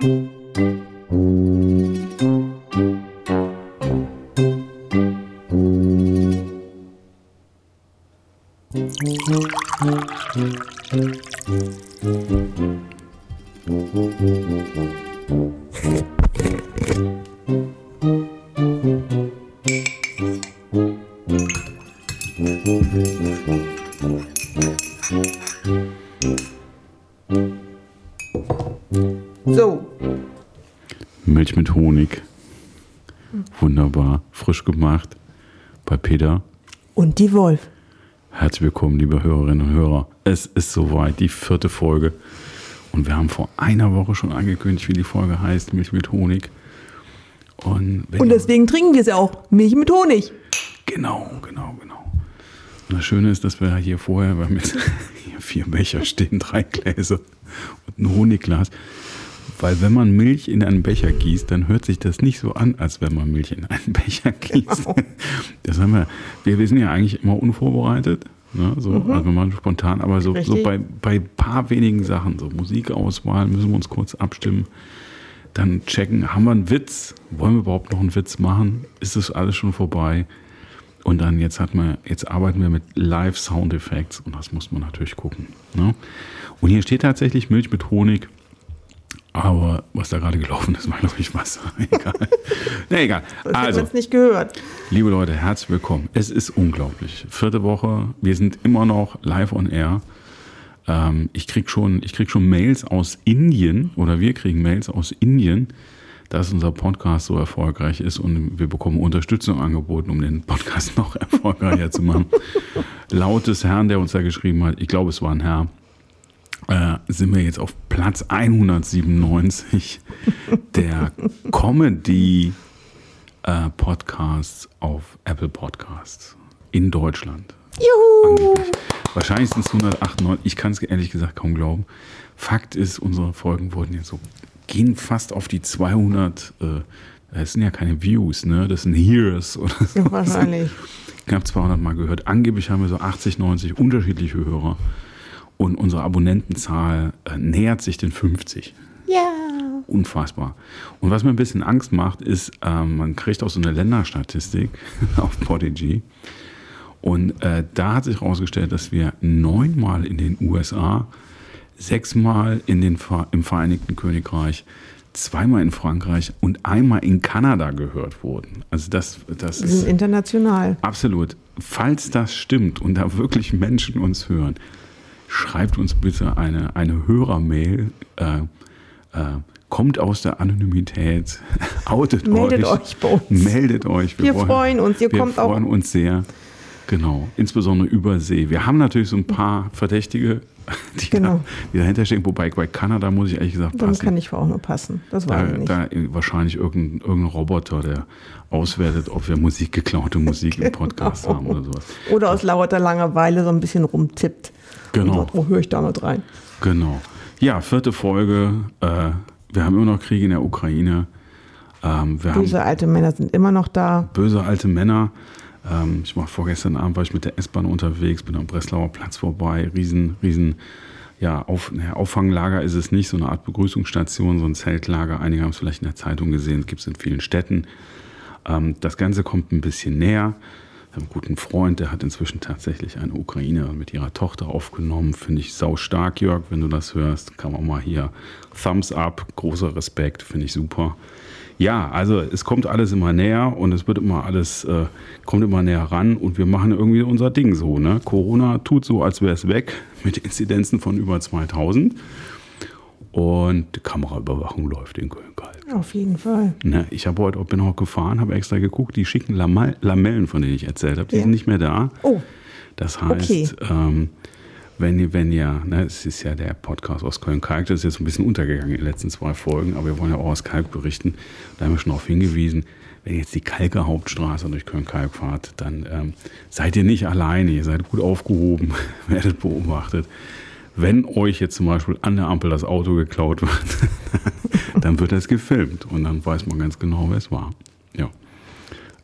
So, Bei Peter. und die Wolf. Herzlich willkommen, liebe Hörerinnen und Hörer. Es ist soweit, die vierte Folge. Und wir haben vor einer Woche schon angekündigt, wie die Folge heißt, Milch mit Honig. Und, Und deswegen trinken wir es ja auch. Milch mit Honig. Genau, genau, genau. Und das Schöne ist, dass wir hier vorher, wir haben jetzt hier vier Becher stehen, drei Gläser und ein Honigglas. Weil wenn man Milch in einen Becher gießt, dann hört sich das nicht so an, als wenn man Milch in einen Becher gießt. Genau. Das haben wir, wir, wir sind ja eigentlich immer unvorbereitet. Ne? So, Also wir machen spontan, aber so, so Mhm. Bei, bei paar wenigen Sachen, so Musikauswahl, müssen wir uns kurz abstimmen. Dann checken, haben wir einen Witz? Wollen wir überhaupt noch einen Witz machen? Ist das alles schon vorbei? Und dann jetzt hat man, jetzt arbeiten wir mit Live Sound Effects und das muss man natürlich gucken. Ne? Und hier steht tatsächlich Milch mit Honig. Aber was da gerade gelaufen ist, war glaube ich Wasser. Egal. Na egal. Das hat Also, es nicht gehört. liebe Leute, herzlich willkommen. Es ist unglaublich. Vierte Woche. Wir sind immer noch live on air. Ähm, ich krieg schon, ich krieg schon Mails aus Indien oder wir kriegen Mails aus Indien, dass unser Podcast so erfolgreich ist und wir bekommen Unterstützung angeboten, um den Podcast noch erfolgreicher zu machen. Laut des Herrn, der uns da geschrieben hat, ich glaube, es war ein Herr, äh, sind wir jetzt auf Platz 197 der Comedy äh, Podcasts auf Apple Podcasts in Deutschland. Juhu! Angeblich. Wahrscheinlich sind es 198. Ich kann es ehrlich gesagt kaum glauben. Fakt ist, unsere Folgen wurden jetzt so, gehen fast auf die 200. Äh, das sind ja keine Views, ne? Das sind Hears oder so. Wahrscheinlich. Knapp 200 Mal gehört. Angeblich haben wir so 80, 90 unterschiedliche Hörer. Und unsere Abonnentenzahl äh, nähert sich den 50 Ja. unfassbar. Und was mir ein bisschen Angst macht, ist, ähm, man kriegt auch so eine Länderstatistik auf Podigy. Und äh, da hat sich herausgestellt, dass wir neunmal in den USA, sechsmal in den, im Vereinigten Königreich, zweimal in Frankreich und einmal in Kanada gehört wurden. Also das, das sind ist international. absolut. Falls das stimmt und da wirklich Menschen uns hören, schreibt uns bitte eine, eine Hörermail. Äh, äh, kommt aus der Anonymität, outet Meldet euch, euch bei uns. meldet euch. Wir freuen uns. Ihr wir kommt auch- freuen uns sehr. Genau, insbesondere über See. Wir haben natürlich so ein paar Verdächtige, die, Genau. da, die dahinter stehen. Wobei bei Kanada muss ich ehrlich gesagt Dann passen. kann ich auch nur passen. Das weiß Da, ich nicht. da wahrscheinlich irgendein, irgendein Roboter, der auswertet, ob wir Musik, geklaute Musik im Podcast Genau. haben oder sowas. Oder aus lauter Langeweile so ein bisschen rumtippt. Genau. Sagt, wo höre ich da mit rein? Genau. Ja, vierte Folge. Äh, wir haben immer noch Krieg in der Ukraine. Ähm, Böse alte Männer sind immer noch da. haben böse alte Männer. Ähm, ich war vorgestern Abend war ich mit der S-Bahn unterwegs, bin am Breslauer Platz vorbei. Riesen, riesen, ja, auf, naja, Auffanglager ist es nicht, so eine Art Begrüßungsstation, so ein Zeltlager. Einige haben es vielleicht in der Zeitung gesehen, gibt es in vielen Städten. Ähm, das Ganze kommt ein bisschen näher. Ich habe einen guten Freund, der hat inzwischen tatsächlich eine Ukrainerin mit ihrer Tochter aufgenommen. Finde ich sau stark, Jörg, wenn du das hörst. Kann man mal hier Thumbs up, großer Respekt, finde ich super. Ja, also es kommt alles immer näher und es wird immer alles, äh, kommt immer näher ran und wir machen irgendwie unser Ding so. Ne? Corona tut so, als wäre es weg mit Inzidenzen von über 2000 und die Kameraüberwachung läuft in Köln-Kalk. Auf jeden Fall. Ne, ich habe heute bin auch gefahren, habe extra geguckt, die schicken Lamellen, von denen ich erzählt habe, die Ja. sind nicht mehr da. Oh, Das heißt, Okay. ähm, wenn ihr, wenn ihr, ne, es ist ja der Podcast aus Köln-Kalk, das ist jetzt ein bisschen untergegangen in den letzten zwei Folgen, aber wir wollen ja auch aus Kalk berichten. Da haben wir schon darauf hingewiesen, wenn ihr jetzt die Kalker Hauptstraße durch Köln-Kalk fahrt, dann ähm, seid ihr nicht alleine, ihr seid gut aufgehoben, werdet beobachtet. Wenn euch jetzt zum Beispiel an der Ampel das Auto geklaut wird, dann wird das gefilmt und dann weiß man ganz genau, wer es war.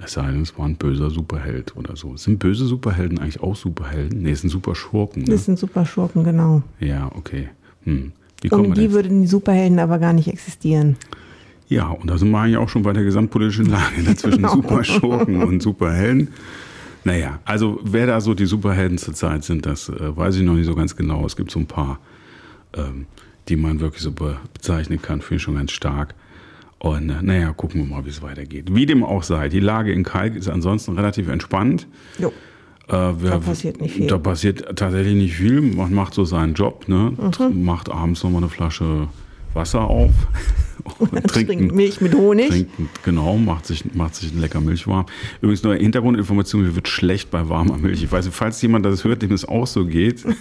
Es sei denn, es war ein böser Superheld oder so. Sind böse Superhelden eigentlich auch Superhelden? Nee, es sind super Schurken. Ne? das sind super Schurken, genau. Ja, okay. Hm. Wie kommen Und wir die würden die Superhelden aber gar nicht existieren. Ja, und da sind wir eigentlich auch schon bei der gesamtpolitischen Lage ne, zwischen Genau. Superschurken und Superhelden. Naja, also wer da so die Superhelden zurzeit sind, das äh, weiß ich noch nicht so ganz genau. Es gibt so ein paar, ähm, die man wirklich so be bezeichnen kann, finde ich schon ganz stark. Und äh, naja, gucken wir mal, wie es weitergeht. Wie dem auch sei, die Lage in Kalk ist ansonsten relativ entspannt. Jo. Äh, wer, Da passiert nicht viel. Da passiert tatsächlich nicht viel. Man macht so seinen Job, ne? Mhm. macht abends nochmal eine Flasche Wasser auf. Und Trinkt Milch mit Honig. Trinkt, genau, macht sich, macht sich ein lecker Milch warm. Übrigens nur Hintergrundinformation, mir wird schlecht bei warmer Milch. Ich weiß nicht, falls jemand das hört, dem es auch so geht.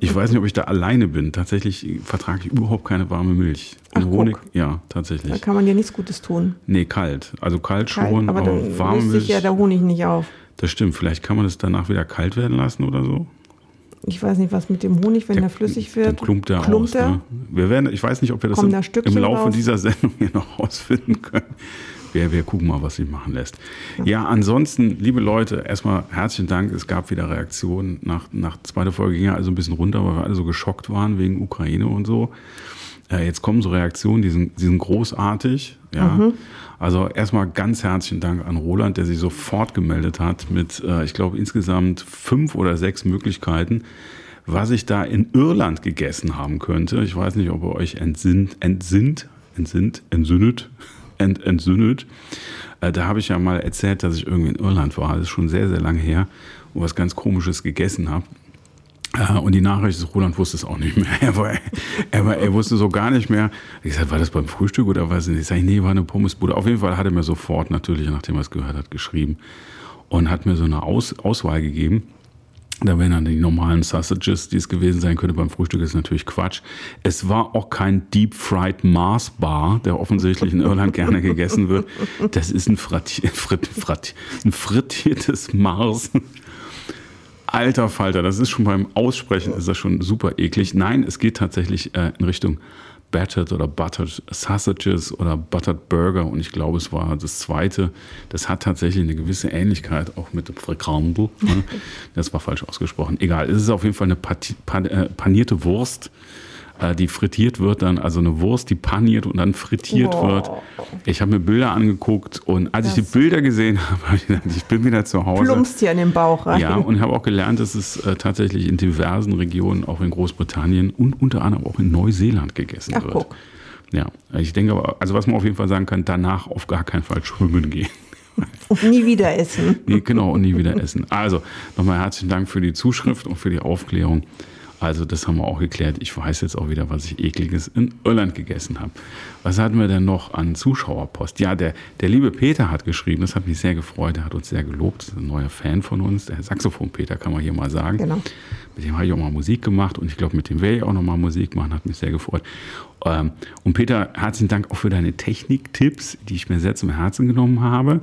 Ich weiß nicht, ob ich da alleine bin. Tatsächlich vertrage ich überhaupt keine warme Milch. Und Ach, Honig, guck. ja, Da tatsächlich. kann man dir nichts Gutes tun. Nee, kalt. Also kalt Kalt, schon, aber aber, löst Milch. sich ja der Honig nicht auf. das stimmt. Vielleicht kann man das danach wieder kalt werden lassen oder so. Ich weiß nicht, was mit dem Honig, wenn der, flüssig wird. Dann klumpt der klumpt aus. er? Ne? Wir werden, ich weiß nicht, ob wir das im, im Laufe raus? dieser Sendung hier noch rausfinden können. Wir, wir gucken mal, was sich machen lässt. Ja, ansonsten, liebe Leute, erstmal herzlichen Dank. Es gab wieder Reaktionen. Nach, nach zweiter Folge ging ja also ein bisschen runter, weil wir alle so geschockt waren wegen Ukraine und so. Äh, jetzt kommen so Reaktionen, die sind, die sind großartig. Ja. Also erstmal ganz herzlichen Dank an Roland, der sich sofort gemeldet hat mit, äh, ich glaube, insgesamt fünf oder sechs Möglichkeiten, was ich da in Irland gegessen haben könnte. Ich weiß nicht, ob ihr euch entsinnt, entsinnt, entsinnt, entsinnet, ent, entsinnet. Äh, da habe ich ja mal erzählt, dass ich irgendwie in Irland war. Das ist schon sehr, sehr lange her und was ganz Komisches gegessen habe. Äh, Und die Nachricht ist, Roland wusste es auch nicht mehr. Er, war, er, war, er wusste so gar nicht mehr. Ich sagte, war das beim Frühstück oder was? Ich sage, nee, war eine Pommesbude. Auf jeden Fall hat er mir sofort, natürlich, nachdem er es gehört hat, geschrieben und hat mir so eine Aus, Auswahl gegeben. Da wären dann die normalen Sausages, die es gewesen sein könnte beim Frühstück, ist natürlich Quatsch. Es war auch kein Deep Fried Mars Bar, der offensichtlich in Irland gerne gegessen wird. Das ist ein, Frattier, Fritt, Fritt, ein frittiertes Mars. Alter Falter, das ist schon beim Aussprechen ist das schon super eklig. Nein, es geht tatsächlich äh, in Richtung Battered oder Buttered Sausages oder Buttered Burger und ich glaube, es war das zweite. Das hat tatsächlich eine gewisse Ähnlichkeit auch mit dem Frikandel. Ne? Das war falsch ausgesprochen. Egal, es ist auf jeden Fall eine Pati- pan, äh, panierte Wurst, die frittiert wird dann, also eine Wurst, die paniert und dann frittiert Wow. wird. Ich habe mir Bilder angeguckt und als ich Das- die Bilder gesehen habe, habe ich gedacht, ich bin wieder zu Hause. Plumpst hier in den Bauch rein. Ja, und habe auch gelernt, dass es äh, tatsächlich in diversen Regionen, auch in Großbritannien und unter anderem auch in Neuseeland gegessen Ach, wird. guck. Ja, ich denke aber, also was man auf jeden Fall sagen kann, danach auf gar keinen Fall schwimmen gehen. Und nie wieder essen. Nee, genau, und nie wieder essen. Also, nochmal herzlichen Dank für die Zuschrift und für die Aufklärung. Also, das haben wir auch geklärt. Ich weiß jetzt auch wieder, was ich ekliges in Irland gegessen habe. Was hatten wir denn noch an Zuschauerpost? Ja, der, der liebe Peter hat geschrieben, das hat mich sehr gefreut, er hat uns sehr gelobt, das ist ein neuer Fan von uns, der Saxophon-Peter, kann man hier mal sagen. Genau. Mit dem habe ich auch mal Musik gemacht und ich glaube, mit dem werde ich auch noch mal Musik machen, hat mich sehr gefreut. Ähm, Und Peter, herzlichen Dank auch für deine Techniktipps, die ich mir sehr zum Herzen genommen habe.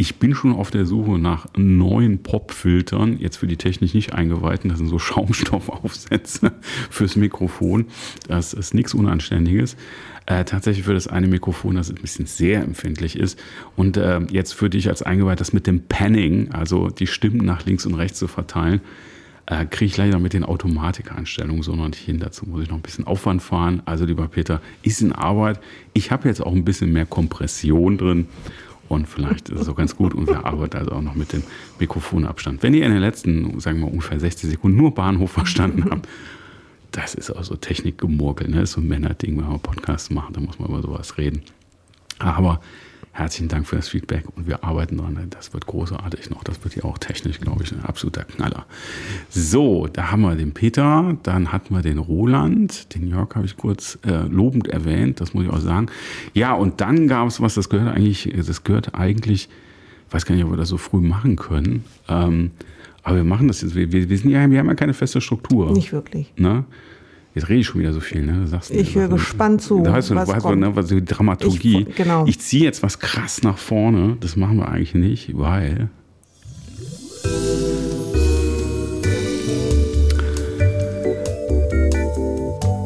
Ich bin schon auf der Suche nach neuen Popfiltern, jetzt für die technisch nicht eingeweihten, das sind so Schaumstoffaufsätze fürs Mikrofon. Das ist nichts Unanständiges. Äh, tatsächlich für das eine Mikrofon, das ein bisschen sehr empfindlich ist. Und äh, jetzt für dich als Eingeweiht, das mit dem Panning, also die Stimmen nach links und rechts zu verteilen, äh, kriege ich leider mit den Automatikeinstellungen so noch nicht hin. Dazu muss ich noch ein bisschen Aufwand fahren. Also lieber Peter, ist in Arbeit. Ich habe jetzt auch ein bisschen mehr Kompression drin. Und vielleicht ist es auch ganz gut und wir arbeiten also auch noch mit dem Mikrofonabstand. Wenn ihr in den letzten, sagen wir mal, ungefähr 60 Sekunden nur Bahnhof verstanden habt, das ist auch so Technikgemurkel, ne? Das ist so ein Männerding, wenn wir Podcasts machen, da muss man über sowas reden. Aber herzlichen Dank für das Feedback und wir arbeiten dran. Das wird großartig noch. Das wird ja auch technisch, glaube ich, ein absoluter Knaller. So, da haben wir den Peter, dann hatten wir den Roland, den Jörg habe ich kurz äh, lobend erwähnt, das muss ich auch sagen. Ja, und dann gab es was, das gehört eigentlich, das gehört eigentlich, ich weiß gar nicht, ob wir das so früh machen können. Ähm, aber wir machen das jetzt. Wir, wir, wir, sind ja, wir haben ja keine feste Struktur. Nicht wirklich. Ne? Jetzt rede ich schon wieder so viel, ne? Du sagst, Ich höre gespannt zu, Da weißt du, was weißt du, kommt. ne, was die Dramaturgie. Ich- genau. Ich ziehe jetzt was krass nach vorne. Das machen wir eigentlich nicht, weil.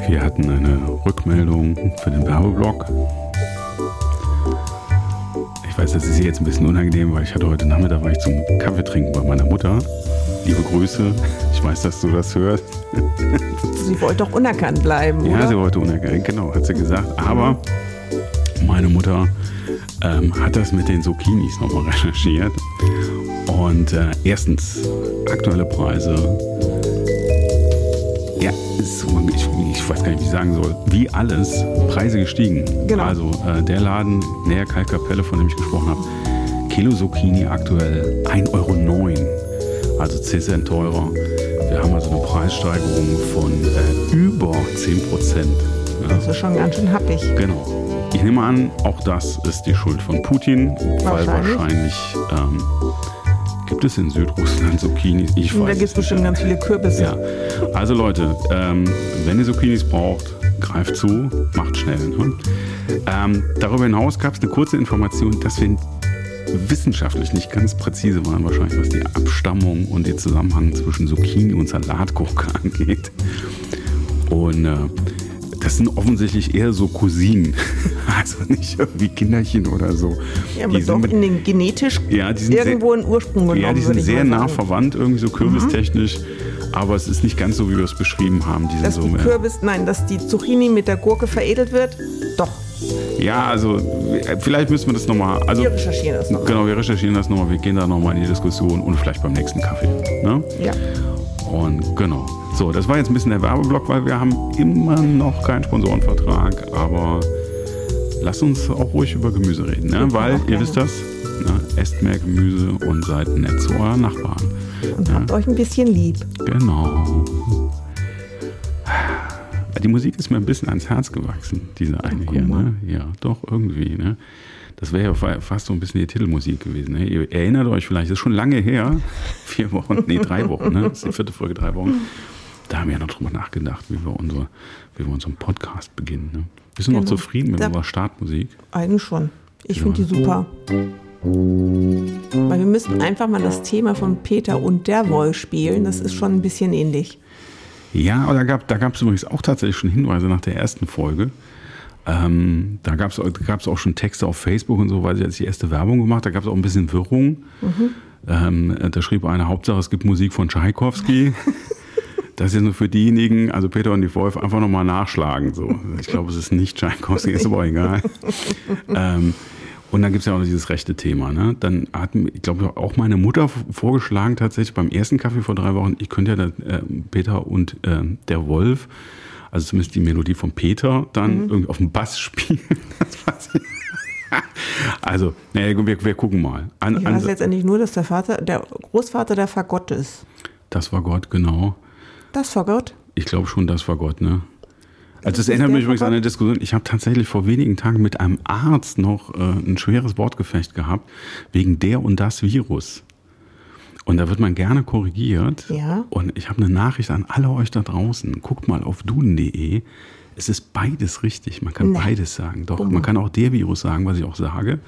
Wir hatten eine Rückmeldung für den Werbeblock. Ich weiß, das ist jetzt ein bisschen unangenehm, weil ich hatte heute Nachmittag war ich zum Kaffee trinken bei meiner Mutter. Liebe Grüße. Ich weiß, dass du das hörst. Sie wollte doch unerkannt bleiben, Ja, oder? sie wollte unerkannt, genau, hat sie gesagt. Aber meine Mutter ähm, hat das mit den Zucchinis nochmal recherchiert. Und äh, erstens, aktuelle Preise. Ja, ist, so- ich, ich weiß gar nicht, wie ich sagen soll. Wie alles, Preise gestiegen. Genau. Also äh, der Laden näher Kalkkapelle, von dem ich gesprochen habe, Kilo Zucchini aktuell 1,09 Euro. Also 10 Cent teurer. Wir haben also eine Preissteigerung von äh, über 10 Prozent. Ja. Das ist schon ganz schön happig. Genau. Ich nehme an, auch das ist die Schuld von Putin, weil Wahrscheinlich. wahrscheinlich ähm, gibt es in Südrussland Zucchinis. Ich Und da weiß gibt es es bestimmt ganz viele Kürbisse. Ja. Also Leute, ähm, wenn ihr Zucchinis braucht, greift zu, macht schnell. Ne? Ähm, darüber hinaus gab es eine kurze Information, dass wir wissenschaftlich nicht ganz präzise waren, wahrscheinlich was die Abstammung und den Zusammenhang zwischen Zucchini und Salatgurke angeht. Und äh, das sind offensichtlich eher so Cousinen, also nicht irgendwie Kinderchen oder so. Ja, aber Die doch sind mit- in den genetisch ja, die sind irgendwo sehr, einen Ursprung genommen, ja, die sind sehr nah verwandt, irgendwie so kürbistechnisch. Aber es ist nicht ganz so, wie wir es beschrieben haben. Die Dass so die Kürbis, nein, dass die Zucchini mit der Gurke veredelt wird, doch. Ja, also vielleicht müssen wir das nochmal. Also, Wir recherchieren das noch. genau, wir recherchieren das nochmal. Wir gehen da nochmal in die Diskussion und vielleicht beim nächsten Kaffee. Ne? Ja. Und genau. So, das war jetzt ein bisschen der Werbeblock, weil wir haben immer noch keinen Sponsorenvertrag. Aber lasst uns auch ruhig über Gemüse reden. Ne? Weil, ihr wisst das, ne? esst mehr Gemüse und seid nett zu euren Nachbarn. Und habt euch ein bisschen lieb. Genau. Die Musik ist mir ein bisschen ans Herz gewachsen, diese eine hier. Ne? Ja, doch, irgendwie. Ne? Das wäre ja fa- fast so ein bisschen die Titelmusik gewesen. Ne? Ihr erinnert euch vielleicht, das ist schon lange her. Vier Wochen, nee, drei Wochen. Ne? Das ist die vierte Folge, drei Wochen. Da haben wir ja noch drüber nachgedacht, wie wir, unsere, wie wir unseren Podcast beginnen. Ne? Bist du noch Genau. zufrieden mit Da- unserer Startmusik? Eigentlich schon. Ich finde die super. Weil wir müssen einfach mal das Thema von Peter und der Wolf spielen. Das ist schon ein bisschen ähnlich. Ja, aber da gab da gab's übrigens auch tatsächlich schon Hinweise nach der ersten Folge. Ähm, da gab es auch schon Texte auf Facebook und so, weil sie jetzt die erste Werbung gemacht. Da gab es auch ein bisschen Wirrung. Ähm, da schrieb einer, Hauptsache es gibt Musik von Tschaikowski. Das ist nur für diejenigen, also Peter und die Wolf, einfach nochmal nachschlagen. So. Ich glaube, es ist nicht Tschaikowski, ist aber egal. ähm, und dann gibt es ja auch noch dieses rechte Thema. Ne? Dann hat, ich glaube, auch meine Mutter vorgeschlagen, tatsächlich beim ersten Kaffee vor drei Wochen, ich könnte ja da, äh, Peter und äh, der Wolf, also zumindest die Melodie von Peter, dann irgendwie auf dem Bass spielen. Also, naja, wir, wir gucken mal. An, Ich weiß letztendlich nur, dass der Vater, der Großvater der Fagott ist. das war Gott, genau. Das Fagott? Ich glaube schon, das war Gott, ne? Also Das erinnert mich übrigens an eine Diskussion. Ich habe tatsächlich vor wenigen Tagen mit einem Arzt noch äh, ein schweres Wortgefecht gehabt wegen der und das Virus. Und da wird man gerne korrigiert. Ja. Und ich habe eine Nachricht an alle euch da draußen. Guckt mal auf duden.de. Es ist beides richtig. Man kann Nee. beides sagen. Doch, man kann auch der Virus sagen, was ich auch sage.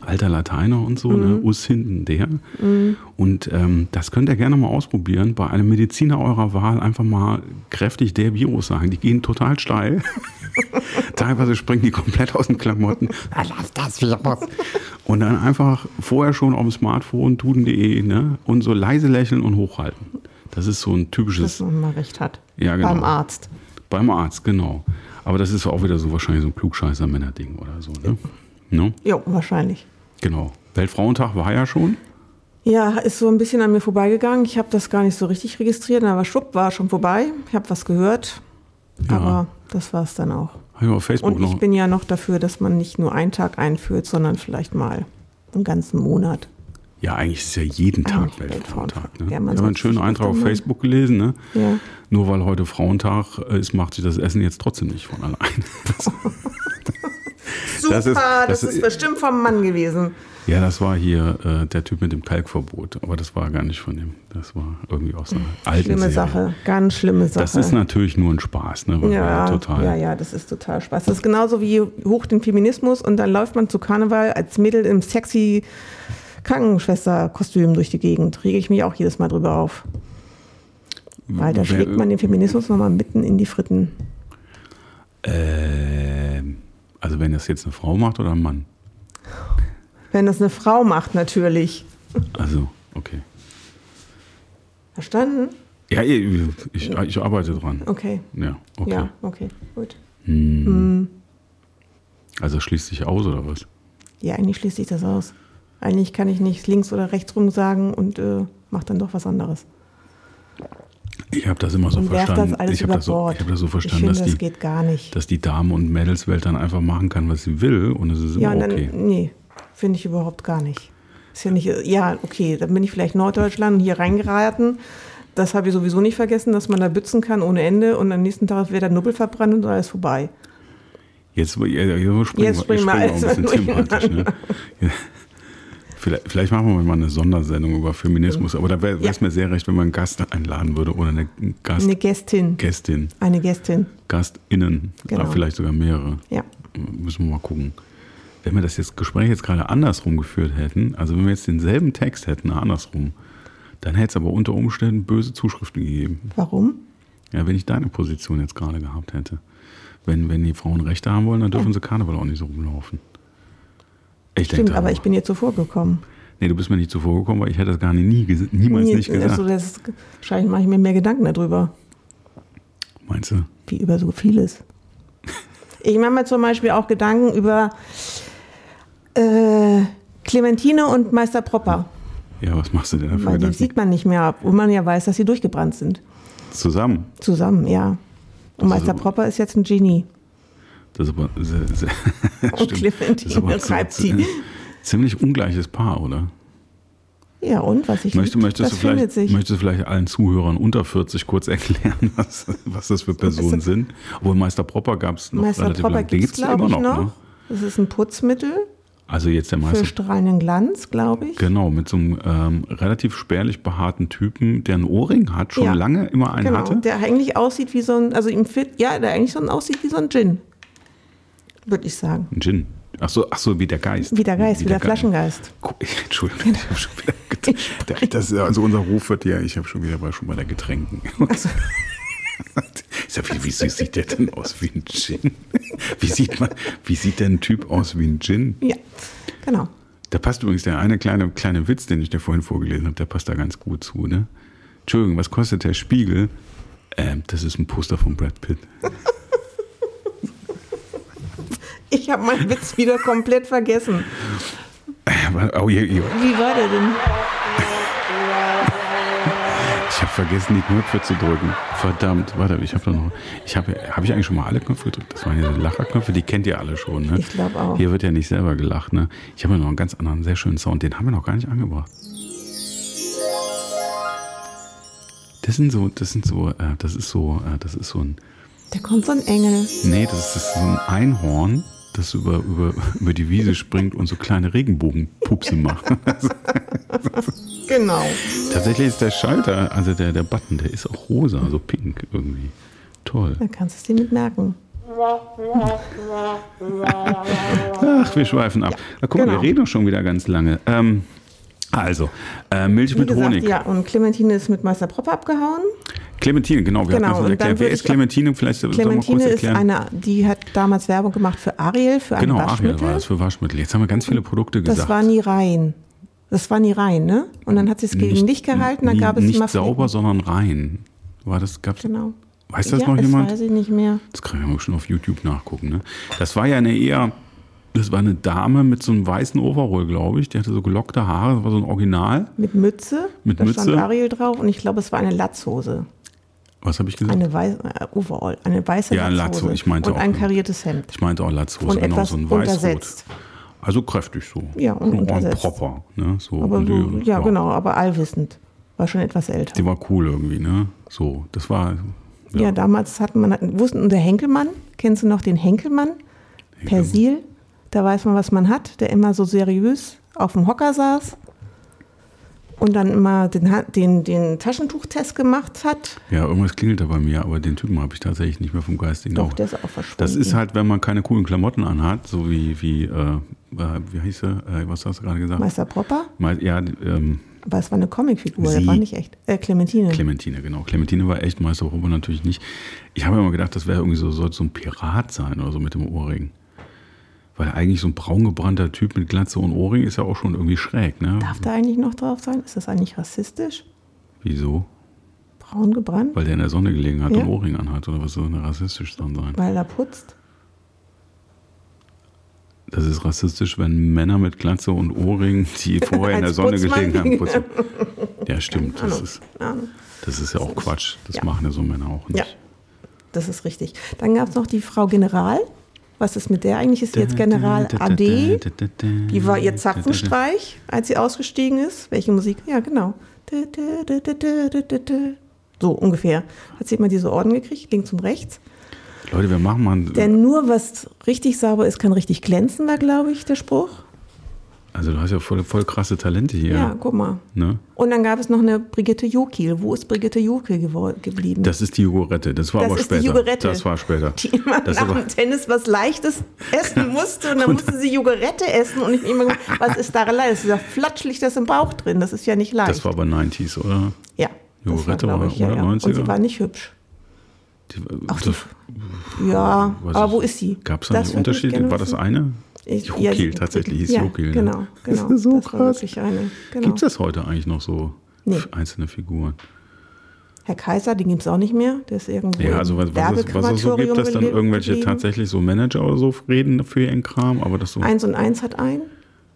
Alter Lateiner und so, ne? Us hinten der. Und ähm, das könnt ihr gerne mal ausprobieren. Bei einem Mediziner eurer Wahl einfach mal kräftig der Virus sagen. Die gehen total steil. Teilweise springen die komplett aus den Klamotten. Was ist das Virus? Und dann einfach vorher schon auf dem Smartphone duden.de ne? und so leise lächeln und hochhalten. Das ist so ein typisches Dass man mal recht hat. Ja, genau. Beim Arzt. Beim Arzt, genau. Aber das ist auch wieder so wahrscheinlich so ein klugscheißer Männerding oder so, ne? ne? Jo, wahrscheinlich. Genau. Weltfrauentag war ja schon. Ja, ist so ein bisschen an mir vorbeigegangen. Ich habe das gar nicht so richtig registriert, aber schwupp, war schon vorbei. Ich habe was gehört, Ja. aber das war es dann auch. Habe ich auf Facebook Und noch. ich bin ja noch dafür, dass man nicht nur einen Tag einführt, sondern vielleicht mal einen ganzen Monat. Ja, eigentlich ist ja jeden Tag Eigentlich Weltfrauentag. Ne? Ja, ich habe einen schönen Eintrag auf Facebook gelesen. Ne? Ja. Nur weil heute Frauentag ist, macht sich das Essen jetzt trotzdem nicht von allein. Super, Das das ist- ist, das ist- bestimmt vom Mann gewesen. ja, das war hier äh, der Typ mit dem Kalkverbot. Aber das war gar nicht von dem. Das war irgendwie aus einer alten Schlimme Serie. Sache, ganz schlimme Sache. Das ist natürlich nur ein Spaß. Ne? Weil ja, total ja, ja, das ist total Spaß. Das ist genauso wie hoch den Feminismus und dann läuft man zu Karneval als Mädel im sexy Krankenschwesterkostüm durch die Gegend. Rege ich mich auch jedes Mal drüber auf. Weil da schlägt man den Feminismus nochmal mitten in die Fritten. Ähm, also wenn das jetzt eine Frau macht oder ein Mann? Wenn das eine Frau macht, natürlich. Also, okay. Verstanden? Ja, ich, ich, ich arbeite dran. Okay. Ja, okay. Ja, okay, gut. Hm. Also schließt sich aus oder was? Ja, eigentlich schließt sich das aus. Eigentlich kann ich nicht links oder rechts rum sagen und äh, mache dann doch was anderes. Ich habe das immer so verstanden. das ich habe das, so, ich hab das so verstanden, finde, dass, das die, dass die Damen- und Mädelswelt dann einfach machen kann, was sie will und es ist Ja, immer dann, okay. nee, finde ich überhaupt gar nicht. Ist ja nicht, ja, okay, dann bin ich vielleicht Norddeutschland hier reingeraten. Das habe ich sowieso nicht vergessen, dass man da bützen kann ohne Ende und am nächsten Tag wird der Nubbel verbrannt und alles vorbei. Jetzt, ja, jetzt springen Jetzt wir, springen wir ein alles bisschen thematisch. Ne? Ja. Vielleicht, vielleicht machen wir mal eine Sondersendung über Feminismus, aber da wäre es Ja. mir sehr recht, wenn man einen Gast einladen würde oder eine Gast, Eine Gästin. Gästin, Eine Gästin, GastInnen, Genau. vielleicht sogar mehrere. ja. Müssen wir mal gucken. Wenn wir das jetzt Gespräch jetzt gerade andersrum geführt hätten, also wenn wir jetzt denselben Text hätten, andersrum, dann hätte es aber unter Umständen böse Zuschriften gegeben. Warum? Ja, wenn ich deine Position jetzt gerade gehabt hätte. Wenn, wenn die Frauen Rechte haben wollen, dann dürfen sie Karneval auch nicht so rumlaufen. Ich Stimmt, aber ich bin dir zuvor gekommen. Nee, du bist mir nicht zuvor gekommen, weil ich hätte das gar nie, nie niemals Nee, nicht gesagt. Also das, wahrscheinlich mache ich mir mehr Gedanken darüber, Meinst du? wie über so vieles. Ich mache mir zum Beispiel auch Gedanken über äh, Clementine und Meister Propper. Ja, was machst du denn dafür? Die sieht man nicht mehr, obwohl man ja weiß, dass sie durchgebrannt sind. Zusammen. Zusammen, ja. Und ist Meister Propper ist jetzt ein Genie. Das ist aber sehr, sehr Und. Clementine Das so- sie. Ziemlich ungleiches Paar, oder? Ja, und was ich Möchtest, möchtest, das du vielleicht, sich. möchtest du vielleicht allen Zuhörern unter 40 kurz erklären, was, was das für Personen ist- sind? Obwohl Meister Propper gab es noch Meister relativ Propper gibt es, gibt's glaube ich, immer noch. Ne? Das ist ein Putzmittel Also jetzt der für Meister strahlenden Glanz, glaube ich. Genau, mit so einem ähm, relativ spärlich behaarten Typen, der einen Ohrring hat, schon Ja. lange immer einen Genau, hatte. der eigentlich aussieht wie so ein, also ihm fit, ja, der eigentlich so aussieht wie so ein Gin. Würde ich sagen. Ein Gin. Ach so, ach so, wie der Geist. Wie der Geist, wie der Ge- Flaschengeist. Gu- Entschuldigung, ich habe schon wieder get- der- das Also unser Ruf wird ja, ich habe schon wieder bei, schon bei der Getränken. Ich sag, wie, wie sieht der denn aus wie ein Gin? Wie sieht, man, wie sieht denn ein Typ aus wie ein Gin? Ja, genau. Da passt übrigens der eine kleine, kleine Witz, den ich dir vorhin vorgelesen habe, der passt da ganz gut zu. Ne? Entschuldigung, was kostet der Spiegel? Ähm, das ist ein Poster von Brad Pitt. Ich habe meinen Witz wieder komplett vergessen. Oh, hier, hier. Wie war der denn? Ich habe vergessen, die Knöpfe zu drücken. Verdammt, warte, ich habe da noch. Ich habe, habe ich eigentlich schon mal alle Knöpfe gedrückt? Das waren diese Lacherknöpfe, die kennt ihr alle schon, ne? Ich glaube auch. Hier wird ja nicht selber gelacht, ne? Ich habe ja noch einen ganz anderen, sehr schönen Sound, den haben wir noch gar nicht angebracht. Das sind so, das sind so, äh, das ist so, äh, das ist so ein, Da kommt so ein Engel. nee, das ist, das ist so ein Einhorn, das über, über, über die Wiese springt und so kleine Regenbogenpupse macht. Genau. Tatsächlich ist der Schalter, also der, der Button, der ist auch rosa, so pink irgendwie. Toll. Dann kannst du es dir mit merken. Ach, wir schweifen ab. Na, guck mal, Genau. wir reden doch schon wieder ganz lange. Ähm, also, äh, Milch Wie mit gesagt, Honig. ja, und Clementine ist mit Meister Propper abgehauen. Clementine, genau, wir Genau, hatten das erklärt. Wer ist Clementine? Vielleicht Clementine ist eine, die hat damals Werbung gemacht für Ariel, für ein genau, Ariel Waschmittel. war das für Waschmittel. Jetzt haben wir ganz viele Produkte gesagt. Das war nie rein. Das war nie rein, ne? Und dann hat sie es gegen Licht gehalten, dann nie- gab es Nicht sauber, sondern rein. War das, gab's, Genau. Weiß das ja, noch das jemand? weiß ich nicht mehr. Das kann ich mal schon auf YouTube nachgucken. Ne? Das war ja eine eher, das war eine Dame mit so einem weißen Overall, glaube ich. Die hatte so gelockte Haare, das war so ein Original. Mit Mütze. Mit da Mütze. stand Ariel drauf und ich glaube, es war eine Latzhose. Was habe ich gesagt? Eine weiße, äh, Overall, eine weiße Ja, Latzhose. Latzhose, ich meinte Und auch- ein kariertes Hemd. Ich meinte auch Latzhose, Und genau, etwas so ein Weißrot. untersetzt. Also kräftig so. Ja, und untersetzt. proper. Ne? So Aber so, Allüre, ja, genau, aber allwissend. War schon etwas älter. Die war cool irgendwie, ne? So, das war. Ja, damals hatten man, wussten, und der Henkelmann, kennst du noch den Henkelmann? Persil, da weiß man, was man hat, der immer so seriös auf dem Hocker saß und dann immer den, den, den Taschentuchtest gemacht hat. Ja, irgendwas klingelt da bei mir, aber den Typen habe ich tatsächlich nicht mehr vom geistigen Doch, Auge. der ist auch verschwunden. Das ist halt, wenn man keine coolen Klamotten anhat, so wie, wie, äh, äh, wie hieß sie? Äh, was hast du gerade gesagt? Meister Propper, Mei- Ja, ähm, aber es war eine Comicfigur, der Sie. war nicht echt. Äh, Clementine. Clementine, genau. Clementine war echt Meister Robber natürlich nicht. Ich habe immer gedacht, das wäre irgendwie so, sollte so ein Pirat sein oder so mit dem Ohrring. Weil eigentlich so ein braungebrannter Typ mit Glatze und Ohrring ist ja auch schon irgendwie schräg, ne? Darf da eigentlich noch drauf sein? Ist das eigentlich rassistisch? Wieso? Frauen gebrannt? Weil der in der Sonne gelegen hat Ja. und Ohrring anhat oder was soll denn rassistisch dann sein? Weil er putzt? Das ist rassistisch, wenn Männer mit Glatze und Ohrring, die vorher in der Sonne gelegen haben, putzen. Ja, stimmt. Das ist, Ja, das ist ja auch Quatsch. Das Ja. machen ja so Männer auch nicht. Ja. das ist richtig. Dann gab es noch die Frau General. Was ist mit der eigentlich? Ist sie jetzt General AD? Die war ihr Zapfenstreich, als sie ausgestiegen ist. Welche Musik? Ja, genau. So ungefähr. Hat sie immer diese Orden gekriegt, links und rechts. Leute, wir machen mal. Denn nur was richtig sauber ist, kann richtig glänzen, war, glaube ich, der Spruch. Also, du hast ja voll, voll krasse Talente hier. Ja, guck mal. Ne? Und dann gab es noch eine Brigitte Jokil. Wo ist Brigitte Jokil geblieben? Das ist die Jogurette. Das war Das aber ist die später. Jogurette. Das war später. die immer Das nach dem Tennis was Leichtes essen musste und dann musste sie Jogurette essen und ich immer was ist daran leicht? Es ist ja flatschlich das im Bauch drin, das ist ja nicht leicht. Das war aber 90s, oder? ja, das war, war- ich, ja, oder ja. Und 90er? sie war nicht hübsch. Die, Ach, das, Ja, aber wo ist sie? Gab es da Das Unterschiede? gerne War das eine? Ich- Jokil, ja, tatsächlich hieß ja, Jokil. ne? Genau, genau. Das ist so das krass. eine. Genau. Gibt es das heute eigentlich noch so? Nee. Einzelne Figuren. Herr Kaiser, den gibt es auch nicht mehr. Der ist irgendwo Ja, also was, was, es, was es so gibt, dass dann irgendwelche geblieben. tatsächlich so Manager oder so reden für ihren Kram, aber das so. Eins und eins hat ein.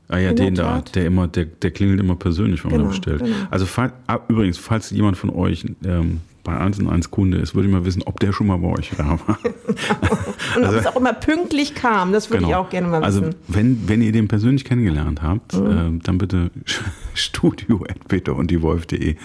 Ah ja, den da, der immer, der, der klingelt immer persönlich, wenn man Genau, da bestellt. genau. Also fall, ah, übrigens, falls jemand von euch ähm, bei 1 und 1 Kunde ist, würde ich mal wissen, ob der schon mal bei euch war. Und ob es auch immer pünktlich kam, das würde ich auch gerne mal also wissen. Mhm. wenn, wenn ihr den persönlich kennengelernt habt, ähm, dann bitte studio und die Wolf.de.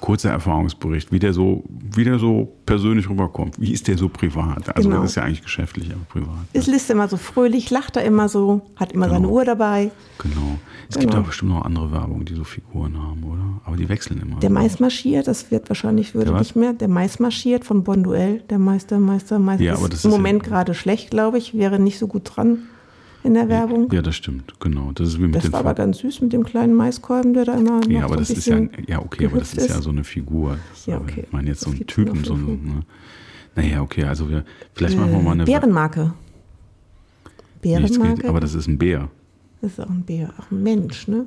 Kurzer Erfahrungsbericht, wie der so, wie der so persönlich rüberkommt. Wie ist der so privat? Also Genau. das ist ja eigentlich geschäftlich, aber privat. Ist Liste immer so fröhlich, lacht er immer so, hat immer seine Genau. Uhr dabei. Genau. Es Genau. gibt aber bestimmt noch andere Werbung, die so Figuren haben, oder? Aber die wechseln immer. Der Mais marschiert, das wird wahrscheinlich, würde nicht mehr. Der Mais marschiert von Bonduell, der Meister, Meister, Meister. Ja, ist aber das im ist ja- Moment gerade schlecht, glaube ich, wäre nicht so gut dran in der Werbung. Ja, das stimmt, genau. Das ist wie mit das den war aber Fa- ganz süß mit dem kleinen Maiskolben, der da immer Ja, aber so das ist ja, ja okay, aber das gehüpft ist ja so eine Figur. Das, Ja, aber okay. Ich meine jetzt so einen gibt's Typen, so einen, ne? Naja, okay, also wir, vielleicht machen wir mal eine. Bärenmarke. Nichts Bärenmarke? geht, aber das ist ein Bär. das ist auch ein Bär, auch ein Mensch, ne?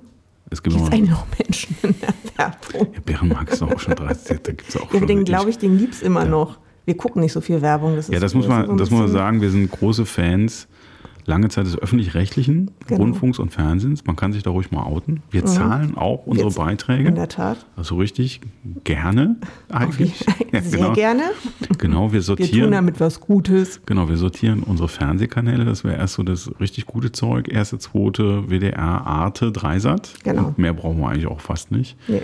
Es gibt Gibt noch es eigentlich noch Menschen in der Werbung? ja, Bärenmark ist auch schon 30, da gibt's auch Ja, schon aber den glaube ich, den gibt es immer noch. Wir gucken nicht so viel Werbung. Das Ja, ist- das muss ist man, so das muss man sagen. Wir sind große Fans lange Zeit des öffentlich-rechtlichen Genau. Rundfunks und Fernsehens. Man kann sich da ruhig mal outen. Wir zahlen auch unsere Jetzt- In Beiträge. der Tat. Also richtig gerne eigentlich. Ja, Sehr genau. gerne. Genau, wir Wir sortieren. tun damit was Gutes. Genau, wir sortieren unsere Fernsehkanäle. Das wäre erst so das richtig gute Zeug. Erste, zweite, WDR, Arte, Dreisat. Genau. Und mehr brauchen wir eigentlich auch fast nicht. Nee,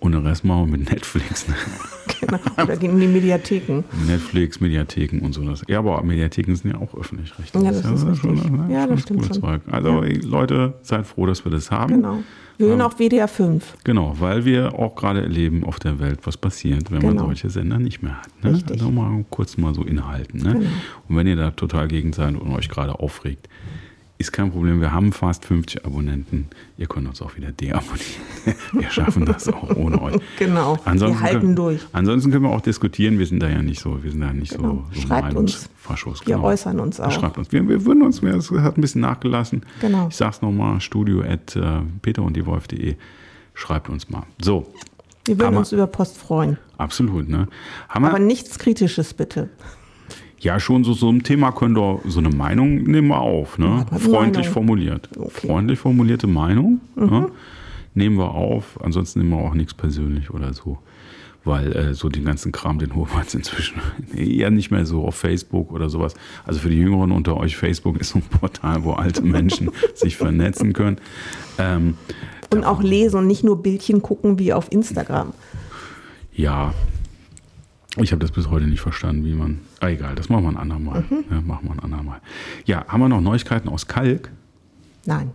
Und den Rest machen wir mit Netflix. Ne? genau. Oder gehen die Mediatheken. Netflix, Mediatheken und so. Das. Ja, aber Mediatheken sind ja auch öffentlich-rechtlich. Ja, das ist richtig. ne, Ja, das schon stimmt schon. Zeug. Also Leute, seid froh, dass wir das haben. Genau. Wir hören auch WDR 5. Genau, weil wir auch gerade erleben auf der Welt, was passiert, wenn man Genau. solche Sender nicht mehr hat. Ne? Richtig. Also mal kurz mal so inhalten. Ne? Genau. Und wenn ihr da total gegen seid und euch gerade aufregt, ist kein Problem. Wir haben fast 50 Abonnenten. Ihr könnt uns auch wieder deabonnieren. Wir schaffen das auch ohne euch. Genau. Ansonsten wir halten können, durch. Ansonsten können wir auch diskutieren. Wir sind da ja nicht so, wir sind da nicht Genau. so, so Schreibt uns. Wir äußern uns auch. Schreibt uns. Wir, wir würden uns, es hat ein bisschen nachgelassen. Genau. Ich sag's nochmal, studio at äh, peter und die Wolf.de. Schreibt uns mal. So, Wir würden Aber- uns über Post freuen. absolut. Ne? Haben wir, Aber nichts Kritisches, bitte. Ja, schon so, so ein Thema könnt ihr, so eine Meinung nehmen wir auf. Ne? Freundlich Meinung. formuliert. Okay. Mhm. Freundlich formulierte Meinung. Ne? Nehmen wir auf. Ansonsten nehmen wir auch nichts persönlich oder so. Weil äh, so den ganzen Kram, den holen wir jetzt inzwischen eher nicht mehr so auf Facebook oder sowas. Also für die Jüngeren unter euch, Facebook ist so ein Portal, wo alte Menschen sich vernetzen können. Ähm, Und auch lesen und nicht nur Bildchen gucken wie auf Instagram. Ja, ich habe das bis heute nicht verstanden, wie man. Ah, egal, das machen wir ein andermal. Ja, machen wir ein andermal. Ja, haben wir noch Neuigkeiten aus Kalk? Nein,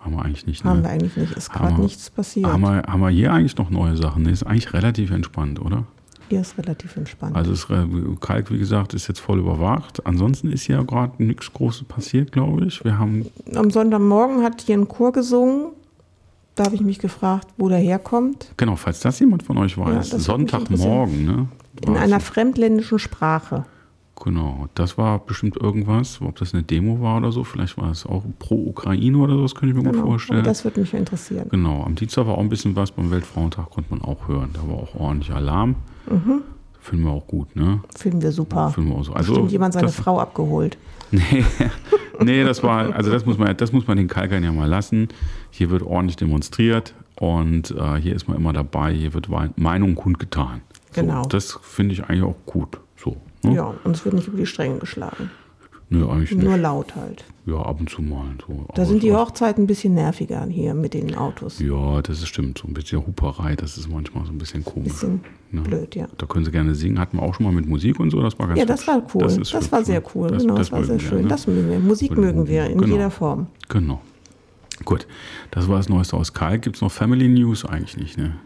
Haben wir eigentlich nicht. haben ne? wir eigentlich nicht. Ist Haben gerade nichts passiert. Haben wir, haben wir hier eigentlich noch neue Sachen? Ist eigentlich relativ entspannt, oder? Hier ist relativ entspannt. Also ist, Kalk, wie gesagt, ist jetzt voll überwacht. Ansonsten ist hier gerade nichts Großes passiert, glaube ich. Wir haben, Am Sonntagmorgen hat hier ein Chor gesungen. Da habe ich mich gefragt, wo der herkommt. genau, falls das jemand von euch Ja, weiß, mich Sonntagmorgen, ne? In einer fremdländischen Sprache. Genau, das war bestimmt irgendwas, ob das eine Demo war oder so, vielleicht war es auch pro Ukraine oder so, das könnte ich mir gut Genau. vorstellen. Und das würde mich interessieren. genau, am Dienstag war auch ein bisschen was, beim Weltfrauentag konnte man auch hören, da war auch ordentlich Alarm. Finden wir auch gut, ne? Finden wir super. Finden wir auch so. Also, Bestimmt jemand seine das, Frau abgeholt. Nee, nee, das war, also das muss man, das muss man den Kalkern ja mal lassen. Hier wird ordentlich demonstriert und äh, hier ist man immer dabei, hier wird Meinung kundgetan. So, Genau. Das finde ich eigentlich auch gut. Ne? Ja, und es wird nicht über die Stränge geschlagen. Nö, eigentlich nicht. Nur laut halt. Ja, ab und zu mal. So. Da sind die Hochzeiten ein bisschen nerviger hier mit den Autos. Ja, das ist stimmt. So ein bisschen Huperei, das ist manchmal so ein bisschen komisch. Bisschen ne? blöd, ja. Da können sie gerne singen. Hatten wir auch schon mal mit Musik und so. Das war ganz Ja, das war cool. Das, hübsch, war sehr ne? cool. Das, genau, das das, war sehr wir, schön. ne? Das mögen wir. Musik Mögen mögen wir in genau. jeder Form. Genau. Gut, das war das Neueste aus Kalk. Gibt es noch Family News? Eigentlich nicht, ne?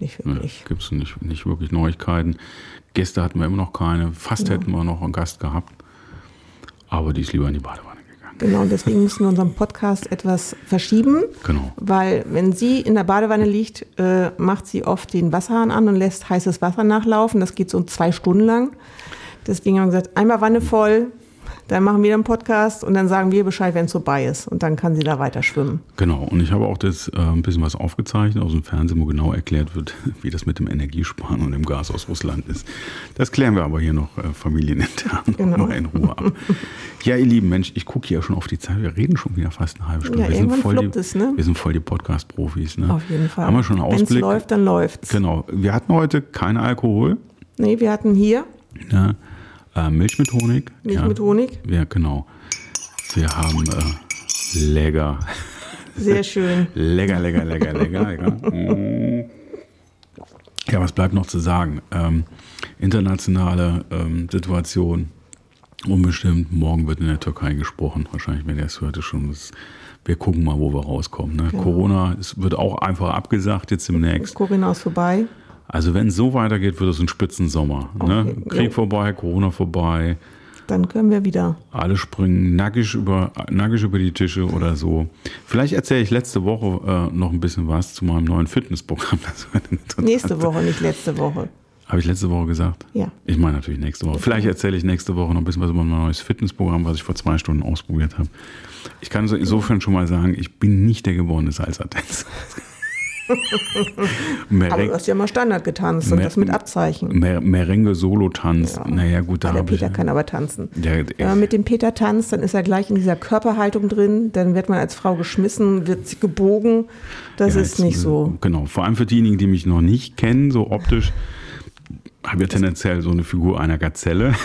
Nicht wirklich. Gibt es nicht, nicht wirklich Neuigkeiten. Gäste hatten wir immer noch keine. Fast hätten wir noch einen Gast gehabt. Aber die ist lieber in die Badewanne gegangen. Genau, und deswegen müssen wir unseren Podcast etwas verschieben. Genau. Weil wenn sie in der Badewanne liegt, äh, macht sie oft den Wasserhahn an und lässt heißes Wasser nachlaufen. Das geht so zwei Stunden lang. Deswegen haben wir gesagt, einmal Wanne voll, dann machen wir den Podcast und dann sagen wir Bescheid, wenn es vorbei ist. Und dann kann sie da weiter schwimmen. Genau. Und ich habe auch das äh, ein bisschen was aufgezeichnet aus dem Fernsehen, wo genau erklärt wird, wie das mit dem Energiesparen und dem Gas aus Russland ist. Das klären wir aber hier noch äh, familienintern Genau. mal in Ruhe ab. Ja, ihr Lieben, Mensch, ich gucke hier schon auf die Zeit. Wir reden schon wieder fast eine halbe Stunde. Ja, wir, sind voll die, es, ne? wir sind voll die Podcast-Profis. Ne? Auf jeden Fall. Haben wir schon einen Wenn es Ausblick? läuft, dann läuft's. Genau. Wir hatten heute keinen Alkohol. Nee, wir hatten hier Ne? Äh, Milch mit Honig. Milch ja. mit Honig. Ja, genau. Wir haben äh, lecker, Sehr schön. lecker, lecker, lecker, lecker, lecker. Mm. Ja, was bleibt noch zu sagen? Ähm, internationale ähm, Situation, unbestimmt. Morgen wird in der Türkei gesprochen. Wahrscheinlich, wenn ihr es hört, ist schon. Das, wir gucken mal, wo wir rauskommen. Ne? Genau. Corona es wird auch einfach abgesagt jetzt demnächst. Corinna ist vorbei. Also wenn es so weitergeht, wird es ein Spitzensommer. Ne? Okay, Krieg jo. vorbei, Corona vorbei. Dann können wir wieder. Alle springen nackig über, nackig über die Tische oder so. Vielleicht erzähle ich letzte Woche äh, noch ein bisschen was zu meinem neuen Fitnessprogramm. Nächste Woche, nicht letzte Woche. Habe ich letzte Woche gesagt? Ja. Ich meine natürlich nächste Woche. Vielleicht erzähle ich nächste Woche noch ein bisschen was über mein neues Fitnessprogramm, was ich vor zwei Stunden ausprobiert habe. Ich kann so insofern schon mal sagen, ich bin nicht der geborene Salsa-Tänzer. Aber du hast ja mal Standard getanzt und Mer- das mit Abzeichen. Mer Merengue-Solo-Tanz. Ja. Naja, gut, da der habe ich. Peter kann aber tanzen. Der, Wenn man mit dem Peter tanzt, dann ist er gleich in dieser Körperhaltung drin. Dann wird man als Frau geschmissen, wird gebogen. Das Ja, ist jetzt, nicht so. Genau, vor allem für diejenigen, die mich noch nicht kennen, so optisch, habe ich tendenziell so eine Figur einer Gazelle.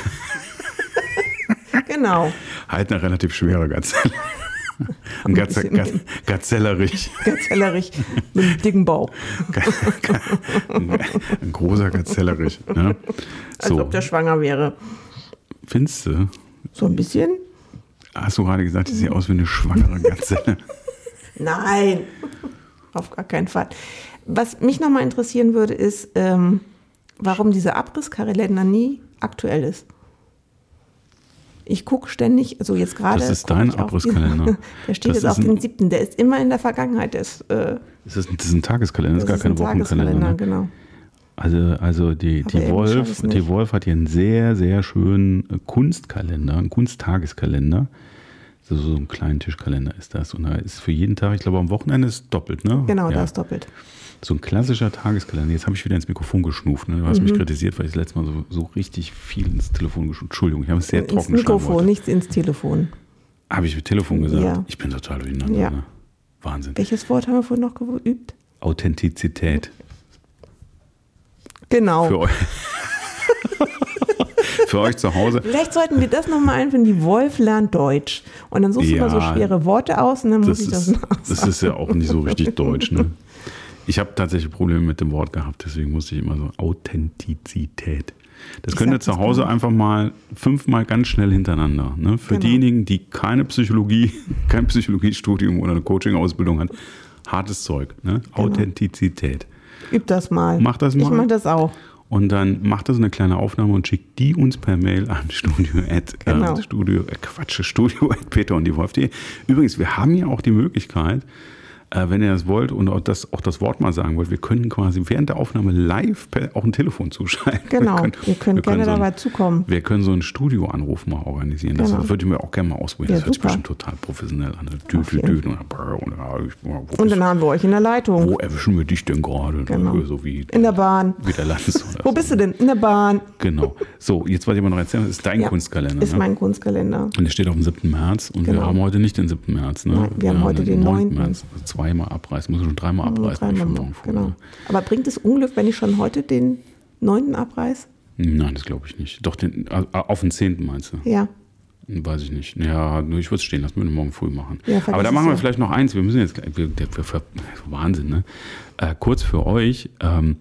Genau. halt eine relativ schwere Gazelle. Ein Gaze, Gaz, Gazellerich. Gazellerig mit einem dicken Bauch. Ein, großer Gazellerich. Ne? Als So, ob der schwanger wäre. findest du? So ein bisschen? Hast du gerade gesagt, ich sehe aus wie eine schwangere Gazelle? Nein. Auf gar keinen Fall. Was mich nochmal interessieren würde, ist, ähm, warum dieser Abrisskalender nie aktuell ist. Ich gucke ständig, also jetzt gerade. Das ist dein Abrisskalender. Der steht Das jetzt auf den siebten. Der ist immer in der Vergangenheit. Der ist, äh, Das ist, das ist ein Tageskalender, das ist gar kein ein Wochenkalender. Ne? genau. Also, also die, die, Wolf, die. Wolf hat hier einen sehr, sehr schönen äh, Kunstkalender, einen Kunsttageskalender. So, so ein kleinen Tischkalender ist das. Und da ist für jeden Tag, ich glaube am Wochenende ist doppelt, ne? Genau, ja. da ist doppelt. So ein klassischer Tageskalender. Jetzt habe ich wieder ins Mikrofon geschnuft. Ne? Du hast Mhm. mich kritisiert, weil ich das letzte Mal so, so richtig viel ins Telefon geschnuft Entschuldigung, ich habe es sehr ins trocken geschlagen Mikrofon, heute. nicht ins Telefon. Habe ich mit Telefon gesagt? Ja. Ich bin total durcheinander. Ja. Ne? Wahnsinn. Welches Wort haben wir vorhin noch geübt? Authentizität. Genau. Für euch. für euch zu Hause. Vielleicht sollten wir das nochmal einführen, die Wolf lernt Deutsch. Und dann suchst du mal so Ja. schwere Worte aus und dann muss ich das ist, nachsagen. das ist ja auch nicht so richtig deutsch. Ne? Ich habe tatsächlich Probleme mit dem Wort gehabt, deswegen musste ich immer so Authentizität. Das Ich könnt ihr zu Hause nicht. einfach mal fünfmal ganz schnell hintereinander. Ne? Für Genau. diejenigen, die keine Psychologie, kein Psychologiestudium oder eine Coaching-Ausbildung hat, hartes Zeug. Ne? Authentizität. Üb das mal. Mach das Ich mal. mach das auch. Und dann macht das eine kleine Aufnahme und schickt die uns per Mail an studio at, Genau. äh, studio, äh, Quatsch, studio at peter und die Wolf.de. Übrigens, wir haben ja auch die Möglichkeit, äh, wenn ihr das wollt und auch das, auch das Wort mal sagen wollt, wir können quasi während der Aufnahme live auch ein Telefon zuschalten. Genau, wir können, ihr könnt wir gerne so ein- dabei zukommen. Wir können so einen Studioanruf mal organisieren. Das, Genau. das würde ich mir auch gerne mal ausprobieren. Ja, das hört sich bestimmt total professionell an. Dü, dü, dü, und, und, Und dann haben wir euch in der Leitung, wo erwischen wir dich denn gerade? Genau. So wie, in der Bahn. wie der Wo bist du denn? In der Bahn. Genau. So, jetzt wollte ich aber noch erzählen, das ist dein Ja, Kunstkalender. Ist ne? mein Kunstkalender. Und der steht auf dem 7. März und wir Genau. haben heute nicht den 7. März. Ne? Nein, wir haben heute den 9.. März. Also zweimal abreißen, muss ich schon dreimal abreißen. dreimal ich schon morgen früh, genau. ne? Aber bringt es Unglück, wenn ich schon heute den 9. abreiß? Nein, das glaube ich nicht. Doch, den, also auf den 10. meinst du? Ja. Weiß ich nicht. Ja, nur ich würde es stehen lassen, wir morgen früh machen. Ja, Aber da machen wir ja. vielleicht noch eins. Wir müssen jetzt, wir, wir, wir, Wahnsinn, ne? Äh, kurz für euch. Ähm,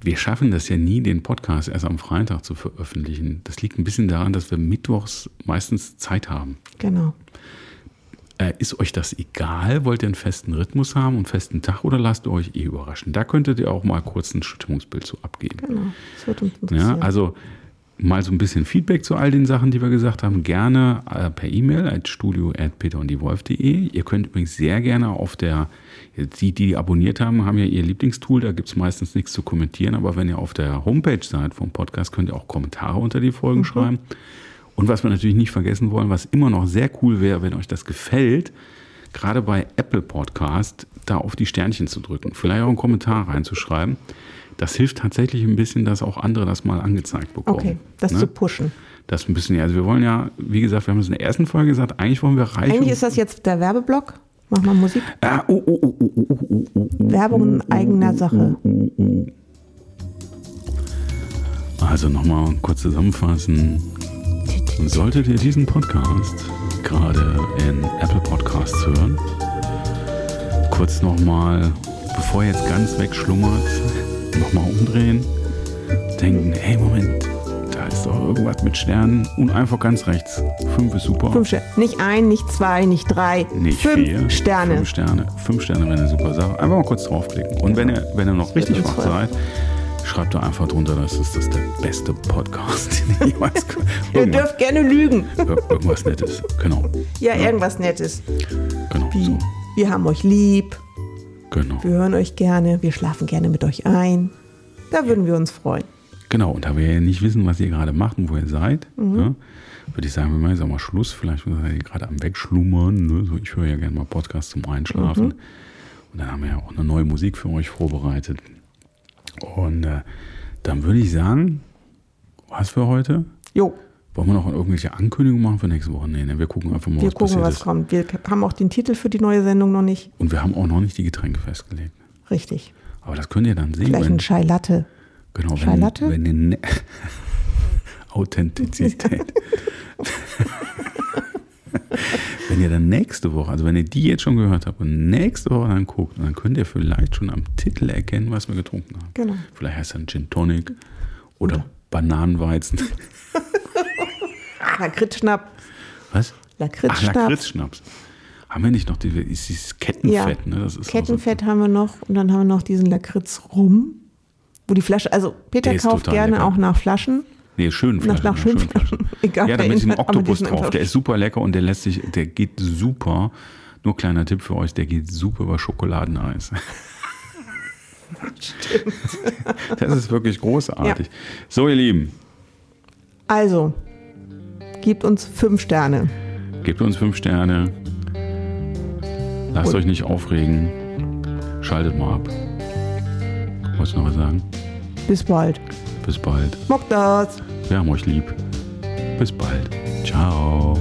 wir schaffen das ja nie, den Podcast erst am Freitag zu veröffentlichen. Das liegt ein bisschen daran, dass wir mittwochs meistens Zeit haben. Genau. Äh, ist euch das egal? Wollt ihr einen festen Rhythmus haben und einen festen Tag oder lasst ihr euch eh überraschen? Da könntet ihr auch mal kurz ein Stimmungsbild zu abgeben. Genau. Das wird uns interessieren. Ja, also mal so ein bisschen Feedback zu all den Sachen, die wir gesagt haben, gerne äh, per E-Mail at studio.peterunddiewolf.de. Ihr könnt übrigens sehr gerne auf der, die, die abonniert haben, haben ja ihr Lieblingstool, da gibt es meistens nichts zu kommentieren, aber wenn ihr auf der Homepage seid vom Podcast, könnt ihr auch Kommentare unter die Folgen Mhm. schreiben. Und was wir natürlich nicht vergessen wollen, was immer noch sehr cool wäre, wenn euch das gefällt, gerade bei Apple Podcast, da auf die Sternchen zu drücken, vielleicht auch einen Kommentar reinzuschreiben. Das hilft tatsächlich ein bisschen, dass auch andere das mal angezeigt bekommen. Okay, das ne? zu pushen. Das ein bisschen, ja. also wir wollen ja, wie gesagt, wir haben es in der ersten Folge gesagt, eigentlich wollen wir reichen. Eigentlich ist das jetzt der Werbeblock. Mach mal Musik. Ah, oh, oh, oh, Werbung eigener Sache. Also nochmal kurz zusammenfassen. Solltet ihr diesen Podcast gerade in Apple Podcasts hören, kurz nochmal, bevor ihr jetzt ganz wegschlummert, nochmal umdrehen, denken, hey Moment, da ist doch irgendwas mit Sternen und einfach ganz rechts. Fünf ist super. Fünf Sterne. Nicht ein, nicht zwei, nicht drei. Nicht Fünf vier. Sterne. Fünf Sterne. Fünf Sterne wäre eine super Sache. Einfach mal kurz draufklicken. Und wenn ihr, wenn ihr noch richtig wach seid, schreibt da einfach drunter, das ist das der beste Podcast, den ich jemals gehört Ihr dürft gerne lügen. ir- irgendwas Nettes. Genau. Ja, irgendwas Nettes. Genau. Wie, So. wir haben euch lieb. Genau. Wir hören euch gerne. Wir schlafen gerne mit euch ein. Da würden wir uns freuen. Genau. Und da wir ja nicht wissen, was ihr gerade macht und wo ihr seid, Mhm. ne, würde ich sagen, wir machen jetzt auch mal Schluss. Vielleicht seid ihr gerade am Wegschlummern. Ne? So, ich höre ja gerne mal Podcasts zum Einschlafen. Mhm. Und dann haben wir ja auch eine neue Musik für euch vorbereitet. Und äh, dann würde ich sagen, was für heute? Jo, Wollen wir noch irgendwelche Ankündigungen machen für nächste Woche? Nee, nee wir gucken einfach mal, wir was gucken, passiert was ist. kommt. Wir haben auch den Titel für die neue Sendung noch nicht. Und wir haben auch noch nicht die Getränke festgelegt. Richtig. Aber das könnt ihr dann sehen, Vielleicht wenn, ein Chai Latte. genau, Chai wenn, Latte? wenn ihr ne Authentizität. wenn ihr dann nächste Woche, also wenn ihr die jetzt schon gehört habt und nächste Woche dann guckt, dann könnt ihr vielleicht schon am Titel erkennen, was wir getrunken haben. Genau. Vielleicht heißt ein Gin Tonic oder Bananenweizen. Lakritzschnapp. Was? Ach, Lakritzschnapp. Lakritzschnaps. Haben wir nicht noch die, ist dieses Kettenfett, ne? Das ist Kettenfett haben wir noch und dann haben wir noch diesen Lakritz rum, wo die Flasche, also Peter kauft gerne lecker. auch nach Flaschen. Nee, schönen Nach, Flaschen. nach ja, schönen schönen Flaschen. Egal, Ja, da mit aber Oktopus drauf. Der ist super lecker und der lässt sich, der geht super. Nur kleiner Tipp für euch, der geht super über Schokoladeneis. Stimmt. Das ist wirklich großartig. So, ihr Lieben, Also, gebt uns fünf Sterne. gebt uns fünf Sterne. Lasst Und- euch nicht aufregen. Schaltet mal ab. Wolltest du noch was sagen? Bis bald. Bis bald. Mock das. Wir haben euch lieb. Bis bald. Ciao.